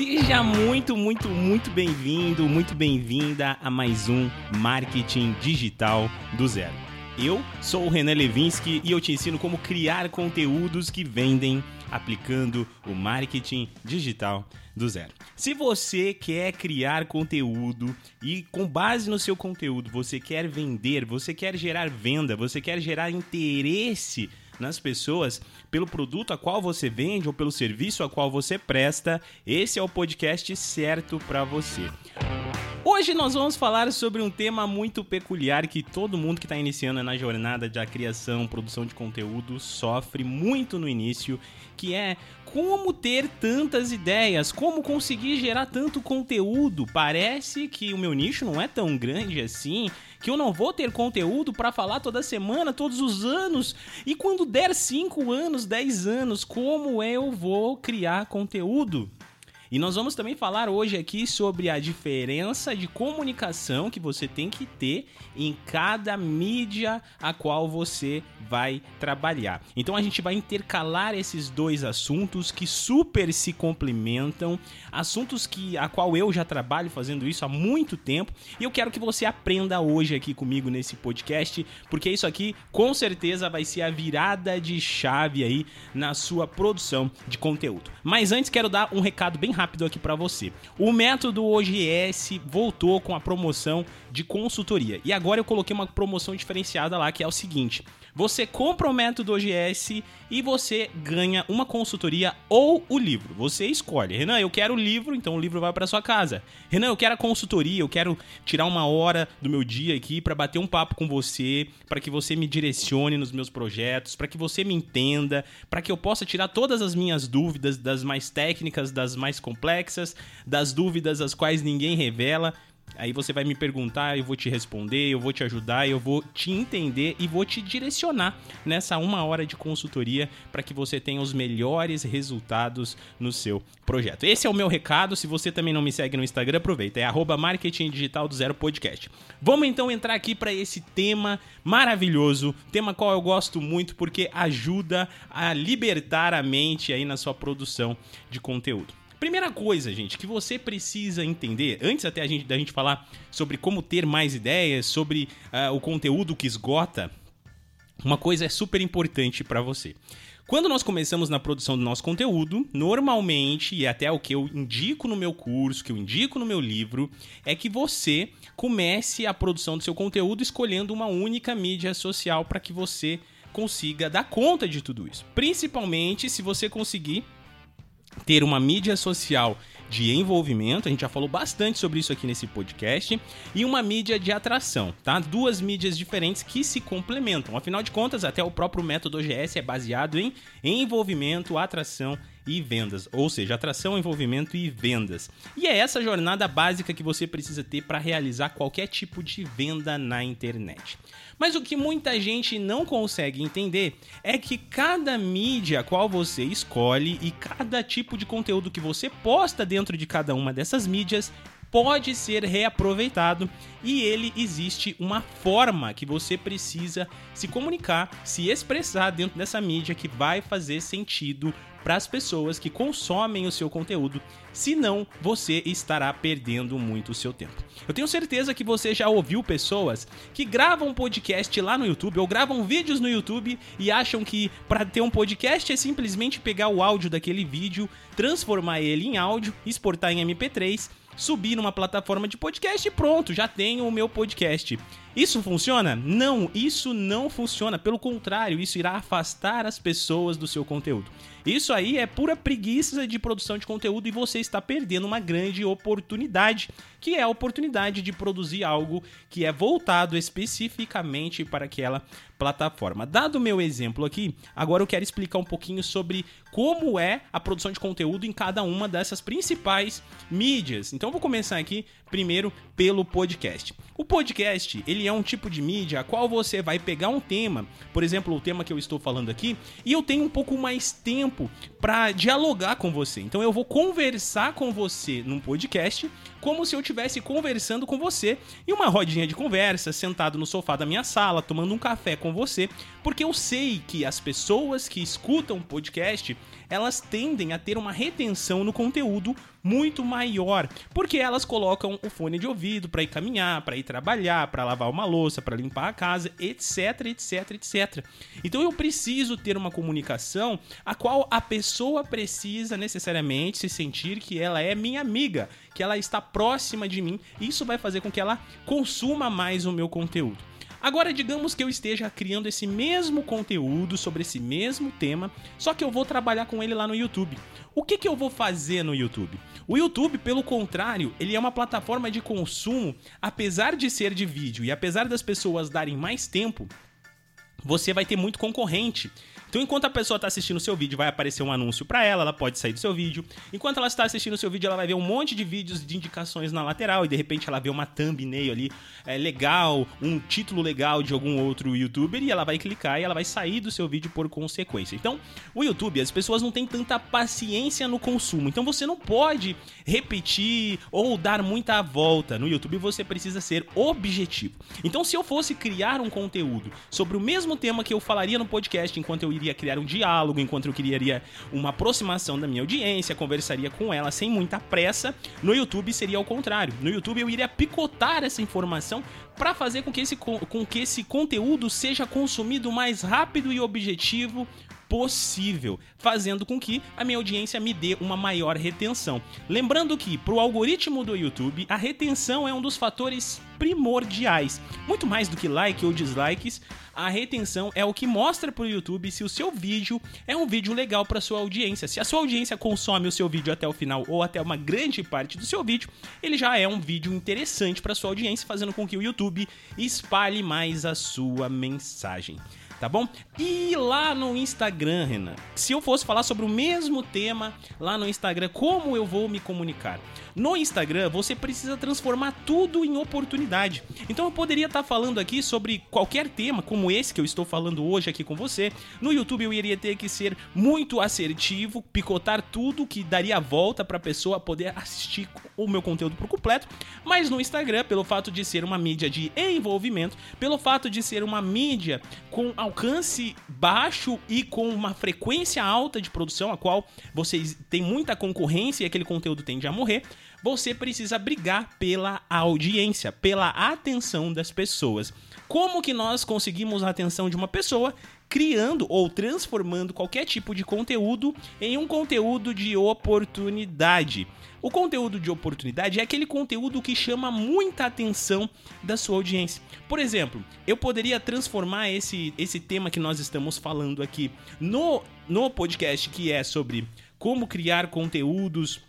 Seja muito, muito, muito bem-vindo, muito bem-vinda a mais um Marketing Digital do Zero. Eu sou o Renan Levinsky e eu te ensino como criar conteúdos que vendem aplicando o marketing digital do zero. Se você quer criar conteúdo e com base no seu conteúdo você quer vender, você quer gerar venda, você quer gerar interesse nas pessoas pelo produto a qual você vende ou pelo serviço a qual você presta, esse é o podcast certo para você. Hoje nós vamos falar sobre um tema muito peculiar que todo mundo que está iniciando na jornada da criação, produção de conteúdo sofre muito no início, que é como ter tantas ideias, como conseguir gerar tanto conteúdo. Parece que o meu nicho não é tão grande assim, que eu não vou ter conteúdo para falar toda semana, todos os anos. E quando der 5 anos, 10 anos, como eu vou criar conteúdo? E nós vamos também falar hoje aqui sobre a diferença de comunicação que você tem que ter em cada mídia a qual você vai trabalhar. Então a gente vai intercalar esses dois assuntos que super se complementam, assuntos que a qual eu já trabalho fazendo isso há muito tempo, e eu quero que você aprenda hoje aqui comigo nesse podcast, porque isso aqui com certeza vai ser a virada de chave aí na sua produção de conteúdo. Mas antes quero dar um recado bem rápido aqui para você. O método OGS voltou com a promoção de consultoria. E agora eu coloquei uma promoção diferenciada lá que é o seguinte: você compra o método OGS e você ganha uma consultoria ou o livro. Você escolhe. Renan, eu quero o livro, então o livro vai para sua casa. Renan, eu quero a consultoria, eu quero tirar uma hora do meu dia aqui para bater um papo com você, para que você me direcione nos meus projetos, para que você me entenda, para que eu possa tirar todas as minhas dúvidas, das mais técnicas, das mais complexas, das dúvidas as quais ninguém revela. Aí você vai me perguntar, eu vou te responder, eu vou te ajudar, eu vou te entender e vou te direcionar nessa uma hora de consultoria para que você tenha os melhores resultados no seu projeto. Esse é o meu recado. Se você também não me segue no Instagram, aproveita. É arroba Marketing Digital do Zero Podcast. Vamos então entrar aqui para esse tema maravilhoso, tema qual eu gosto muito porque ajuda a libertar a mente aí na sua produção de conteúdo. Primeira coisa, gente, que você precisa entender, antes até a gente, da gente falar sobre como ter mais ideias, sobre uh, o conteúdo que esgota, uma coisa é super importante para você. Quando nós começamos na produção do nosso conteúdo, normalmente, e até o que eu indico no meu curso, que eu indico no meu livro, é que você comece a produção do seu conteúdo escolhendo uma única mídia social para que você consiga dar conta de tudo isso. Principalmente se você conseguir ter uma mídia social de envolvimento, a gente já falou bastante sobre isso aqui nesse podcast, e uma mídia de atração, tá? Duas mídias diferentes que se complementam. Afinal de contas, até o próprio método OGS é baseado em envolvimento, atração e vendas, ou seja, atração, envolvimento e vendas. E é essa jornada básica que você precisa ter para realizar qualquer tipo de venda na internet. Mas o que muita gente não consegue entender é que cada mídia qual você escolhe e cada tipo de conteúdo que você posta dentro de cada uma dessas mídias pode ser reaproveitado e ele existe uma forma que você precisa se comunicar, se expressar dentro dessa mídia que vai fazer sentido para as pessoas que consomem o seu conteúdo, senão você estará perdendo muito o seu tempo. Eu tenho certeza que você já ouviu pessoas que gravam podcast lá no YouTube ou gravam vídeos no YouTube e acham que para ter um podcast é simplesmente pegar o áudio daquele vídeo, transformar ele em áudio, exportar em MP3 subir numa plataforma de podcast e pronto, já tenho o meu podcast. Isso funciona? Não, isso não funciona. Pelo contrário, isso irá afastar as pessoas do seu conteúdo. Isso aí é pura preguiça de produção de conteúdo e você está perdendo uma grande oportunidade, que é a oportunidade de produzir algo que é voltado especificamente para aquela plataforma. Dado o meu exemplo aqui, agora eu quero explicar um pouquinho sobre como é a produção de conteúdo em cada uma dessas principais mídias. Então eu vou começar aqui primeiro pelo podcast. O podcast, ele é um tipo de mídia a qual você vai pegar um tema, por exemplo, o tema que eu estou falando aqui, e eu tenho um pouco mais tempo para dialogar com você. Então eu vou conversar com você num podcast como se eu estivesse conversando com você em uma rodinha de conversa, sentado no sofá da minha sala, tomando um café com você, porque eu sei que as pessoas que escutam podcast, elas tendem a ter uma retenção no conteúdo muito maior, porque elas colocam o fone de ouvido para ir caminhar, para ir trabalhar, para lavar uma louça, para limpar a casa, etc, etc, etc. Então eu preciso ter uma comunicação a qual a pessoa precisa necessariamente se sentir que ela é minha amiga, que ela está próxima de mim. Isso vai fazer com que ela consuma mais o meu conteúdo. Agora, digamos que eu esteja criando esse mesmo conteúdo sobre esse mesmo tema, só que eu vou trabalhar com ele lá no YouTube. O que, que eu vou fazer no YouTube? O YouTube, pelo contrário, ele é uma plataforma de consumo, apesar de ser de vídeo e apesar das pessoas darem mais tempo, você vai ter muito concorrente. Então, enquanto a pessoa está assistindo o seu vídeo, vai aparecer um anúncio para ela, ela pode sair do seu vídeo. Enquanto ela está assistindo o seu vídeo, ela vai ver um monte de vídeos de indicações na lateral e de repente ela vê uma thumbnail ali é, legal, um título legal de algum outro youtuber e ela vai clicar e ela vai sair do seu vídeo por consequência. Então, o YouTube, as pessoas não têm tanta paciência no consumo. Então, você não pode repetir ou dar muita volta. No YouTube, você precisa ser objetivo. Então, se eu fosse criar um conteúdo sobre o mesmo tema que eu falaria no podcast enquanto eu iria criar um diálogo, enquanto eu criaria uma aproximação da minha audiência, conversaria com ela sem muita pressa. No YouTube seria o contrário. No YouTube eu iria picotar essa informação para fazer com que, esse, com que esse conteúdo seja consumido mais rápido e objetivo possível, fazendo com que a minha audiência me dê uma maior retenção. Lembrando que, para o algoritmo do YouTube, a retenção é um dos fatores primordiais. Muito mais do que like ou dislikes, a retenção é o que mostra para o YouTube se o seu vídeo é um vídeo legal para sua audiência. Se a sua audiência consome o seu vídeo até o final ou até uma grande parte do seu vídeo, ele já é um vídeo interessante para sua audiência, fazendo com que o YouTube espalhe mais a sua mensagem tá bom? E lá no Instagram, Renan, se eu fosse falar sobre o mesmo tema lá no Instagram, como eu vou me comunicar? No Instagram, você precisa transformar tudo em oportunidade. Então eu poderia estar falando aqui sobre qualquer tema, como esse que eu estou falando hoje aqui com você. No YouTube eu iria ter que ser muito assertivo, picotar tudo que daria a volta para a pessoa poder assistir o meu conteúdo por completo. Mas no Instagram, pelo fato de ser uma mídia de envolvimento, pelo fato de ser uma mídia com alcance baixo e com uma frequência alta de produção, a qual vocês têm muita concorrência e aquele conteúdo tende a morrer, você precisa brigar pela audiência, pela atenção das pessoas. Como que nós conseguimos a atenção de uma pessoa criando ou transformando qualquer tipo de conteúdo em um conteúdo de oportunidade? O conteúdo de oportunidade é aquele conteúdo que chama muita atenção da sua audiência. Por exemplo, eu poderia transformar esse, esse tema que nós estamos falando aqui no, no podcast que é sobre como criar conteúdos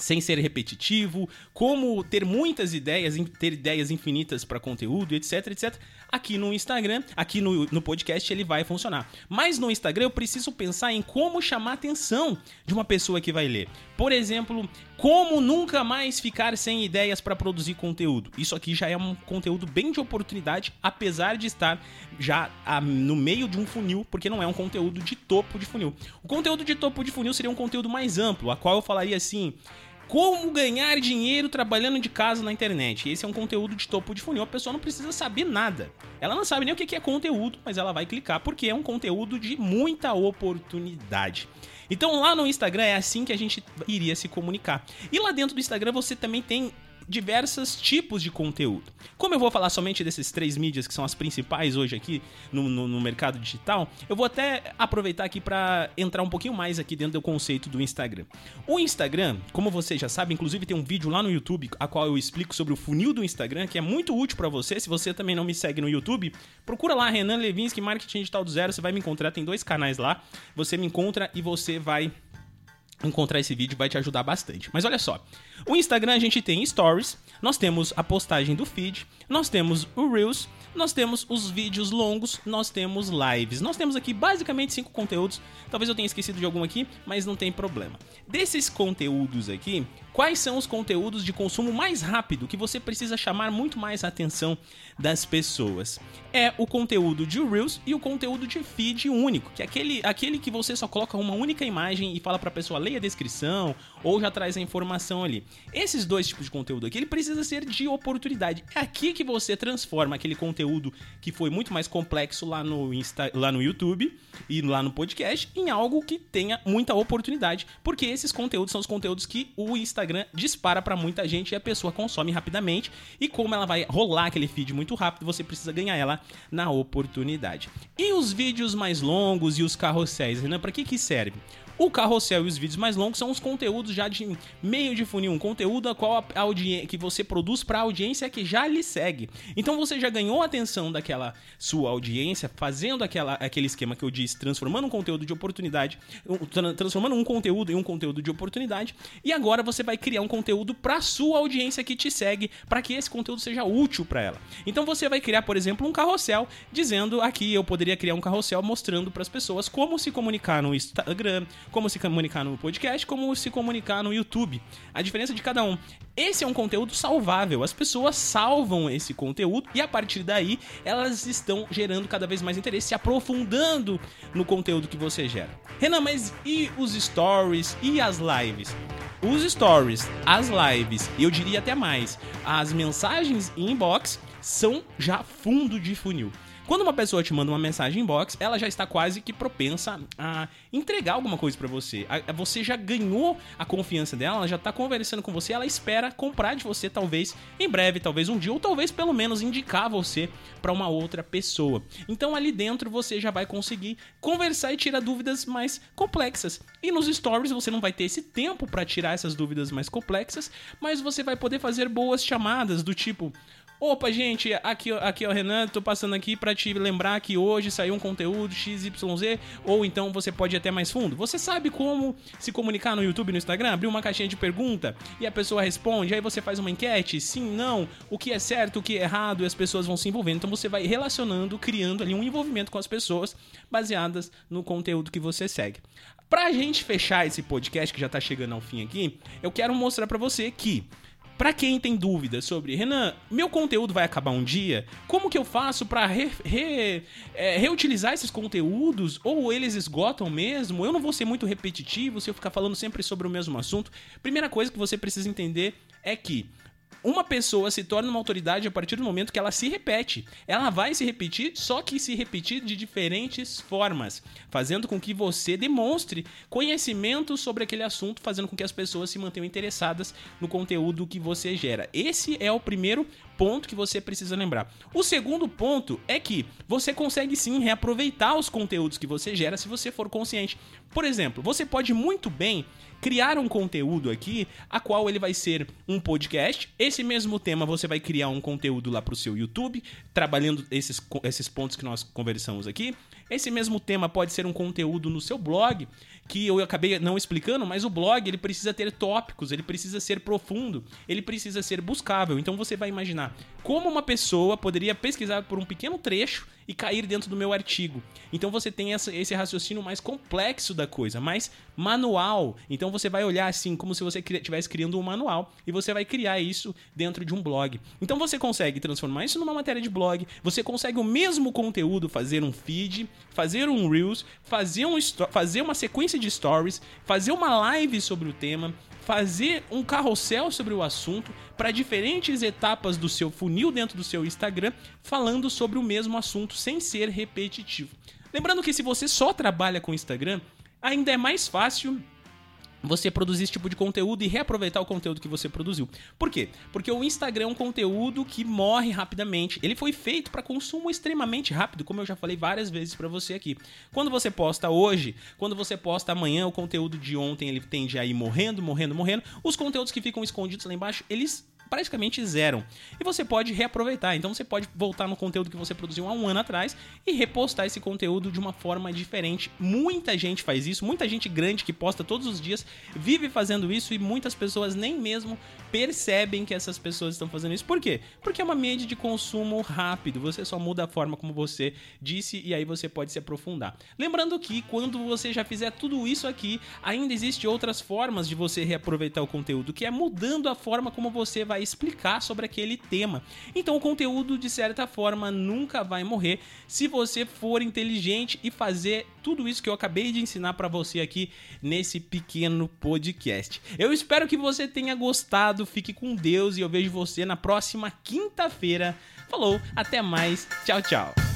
sem ser repetitivo, como ter muitas ideias, ter ideias infinitas para conteúdo, etc, etc. Aqui no Instagram, aqui no, no podcast ele vai funcionar. Mas no Instagram eu preciso pensar em como chamar a atenção de uma pessoa que vai ler. Por exemplo, como nunca mais ficar sem ideias para produzir conteúdo. Isso aqui já é um conteúdo bem de oportunidade, apesar de estar já a, no meio de um funil, porque não é um conteúdo de topo de funil. O conteúdo de topo de funil seria um conteúdo mais amplo, a qual eu falaria assim: como ganhar dinheiro trabalhando de casa na internet. Esse é um conteúdo de topo de funil. A pessoa não precisa saber nada. Ela não sabe nem o que é conteúdo, mas ela vai clicar porque é um conteúdo de muita oportunidade. Então lá no Instagram é assim que a gente iria se comunicar. E lá dentro do Instagram você também tem diversos tipos de conteúdo. Como eu vou falar somente desses três mídias que são as principais hoje aqui no, no, no mercado digital, eu vou até aproveitar aqui para entrar um pouquinho mais aqui dentro do conceito do Instagram. O Instagram, como você já sabe, inclusive tem um vídeo lá no YouTube a qual eu explico sobre o funil do Instagram, que é muito útil para você. Se você também não me segue no YouTube, procura lá Renan Levinsky Marketing Digital do Zero, você vai me encontrar, tem dois canais lá. Você me encontra e você vai encontrar esse vídeo vai te ajudar bastante. Mas olha só, o Instagram a gente tem stories, nós temos a postagem do feed, nós temos o Reels, nós temos os vídeos longos, nós temos lives. Nós temos aqui basicamente cinco conteúdos. Talvez eu tenha esquecido de algum aqui, mas não tem problema. Desses conteúdos aqui, quais são os conteúdos de consumo mais rápido que você precisa chamar muito mais a atenção das pessoas? É o conteúdo de Reels e o conteúdo de feed único, que é aquele, aquele que você só coloca uma única imagem e fala para a pessoa ler leia a descrição ou já traz a informação ali. Esses dois tipos de conteúdo aqui, ele precisa ser de oportunidade. É aqui que você transforma aquele conteúdo que foi muito mais complexo lá no, Insta, lá no YouTube e lá no podcast em algo que tenha muita oportunidade, porque esses conteúdos são os conteúdos que o Instagram dispara para muita gente e a pessoa consome rapidamente. E como ela vai rolar aquele feed muito rápido, você precisa ganhar ela na oportunidade. E os vídeos mais longos e os carrosséis, Renan, para que que serve? O carrossel e os vídeos mais longos são os conteúdos já de meio de funil, um conteúdo a qual a que você produz para a audiência que já lhe segue. Então você já ganhou a atenção daquela sua audiência fazendo aquela, aquele esquema que eu disse, transformando um conteúdo de oportunidade, transformando um conteúdo em um conteúdo de oportunidade, e agora você vai criar um conteúdo para sua audiência que te segue, para que esse conteúdo seja útil para ela. Então você vai criar, por exemplo, um carrossel dizendo aqui eu poderia criar um carrossel mostrando para as pessoas como se comunicar no Instagram, como se comunicar no podcast, como se comunicar no YouTube. A diferença de cada um. Esse é um conteúdo salvável. As pessoas salvam esse conteúdo e a partir daí elas estão gerando cada vez mais interesse, se aprofundando no conteúdo que você gera. Renan, mas e os stories e as lives? Os stories, as lives, eu diria até mais, as mensagens inbox são já fundo de funil. Quando uma pessoa te manda uma mensagem inbox, ela já está quase que propensa a entregar alguma coisa para você. Você já ganhou a confiança dela, ela já está conversando com você, ela espera comprar de você talvez em breve, talvez um dia ou talvez pelo menos indicar você para uma outra pessoa. Então ali dentro você já vai conseguir conversar e tirar dúvidas mais complexas. E nos stories você não vai ter esse tempo para tirar essas dúvidas mais complexas, mas você vai poder fazer boas chamadas do tipo Opa, gente, aqui, aqui é o Renan, tô passando aqui para te lembrar que hoje saiu um conteúdo XYZ, ou então você pode ir até mais fundo. Você sabe como se comunicar no YouTube e no Instagram? Abrir uma caixinha de pergunta e a pessoa responde, aí você faz uma enquete, sim, não, o que é certo, o que é errado, e as pessoas vão se envolvendo. Então você vai relacionando, criando ali um envolvimento com as pessoas baseadas no conteúdo que você segue. Pra gente fechar esse podcast que já tá chegando ao fim aqui, eu quero mostrar para você que para quem tem dúvidas sobre, Renan, meu conteúdo vai acabar um dia, como que eu faço para re, re, é, reutilizar esses conteúdos? Ou eles esgotam mesmo? Eu não vou ser muito repetitivo se eu ficar falando sempre sobre o mesmo assunto. Primeira coisa que você precisa entender é que uma pessoa se torna uma autoridade a partir do momento que ela se repete. Ela vai se repetir, só que se repetir de diferentes formas, fazendo com que você demonstre conhecimento sobre aquele assunto, fazendo com que as pessoas se mantenham interessadas no conteúdo que você gera. Esse é o primeiro ponto que você precisa lembrar. O segundo ponto é que você consegue sim reaproveitar os conteúdos que você gera se você for consciente. Por exemplo, você pode muito bem criar um conteúdo aqui, a qual ele vai ser um podcast. Esse mesmo tema você vai criar um conteúdo lá para o seu YouTube, trabalhando esses, esses pontos que nós conversamos aqui. Esse mesmo tema pode ser um conteúdo no seu blog que eu acabei não explicando, mas o blog ele precisa ter tópicos, ele precisa ser profundo, ele precisa ser buscável. Então você vai imaginar como uma pessoa poderia pesquisar por um pequeno trecho e cair dentro do meu artigo. Então você tem essa, esse raciocínio mais complexo da coisa, mais manual. Então você vai olhar assim como se você estivesse criando um manual e você vai criar isso dentro de um blog. Então você consegue transformar isso numa matéria de blog, você consegue o mesmo conteúdo fazer um feed, fazer um reels, fazer, um, fazer uma sequência de stories, fazer uma live sobre o tema, fazer um carrossel sobre o assunto para diferentes etapas do seu funil dentro do seu Instagram, falando sobre o mesmo assunto sem ser repetitivo. Lembrando que se você só trabalha com Instagram, ainda é mais fácil você produzir esse tipo de conteúdo e reaproveitar o conteúdo que você produziu. Por quê? Porque o Instagram é um conteúdo que morre rapidamente. Ele foi feito para consumo extremamente rápido, como eu já falei várias vezes para você aqui. Quando você posta hoje, quando você posta amanhã, o conteúdo de ontem ele tende a ir morrendo, morrendo, morrendo. Os conteúdos que ficam escondidos lá embaixo, eles praticamente zero. E você pode reaproveitar. Então você pode voltar no conteúdo que você produziu há um ano atrás e repostar esse conteúdo de uma forma diferente. Muita gente faz isso, muita gente grande que posta todos os dias vive fazendo isso e muitas pessoas nem mesmo percebem que essas pessoas estão fazendo isso. Por quê? Porque é uma mídia de consumo rápido. Você só muda a forma como você disse e aí você pode se aprofundar. Lembrando que quando você já fizer tudo isso aqui, ainda existe outras formas de você reaproveitar o conteúdo, que é mudando a forma como você vai explicar sobre aquele tema. Então o conteúdo, de certa forma, nunca vai morrer se você for inteligente e fazer tudo isso que eu acabei de ensinar para você aqui nesse pequeno podcast. Eu espero que você tenha gostado, fique com Deus e eu vejo você na próxima quinta-feira. Falou, até mais, tchau, tchau.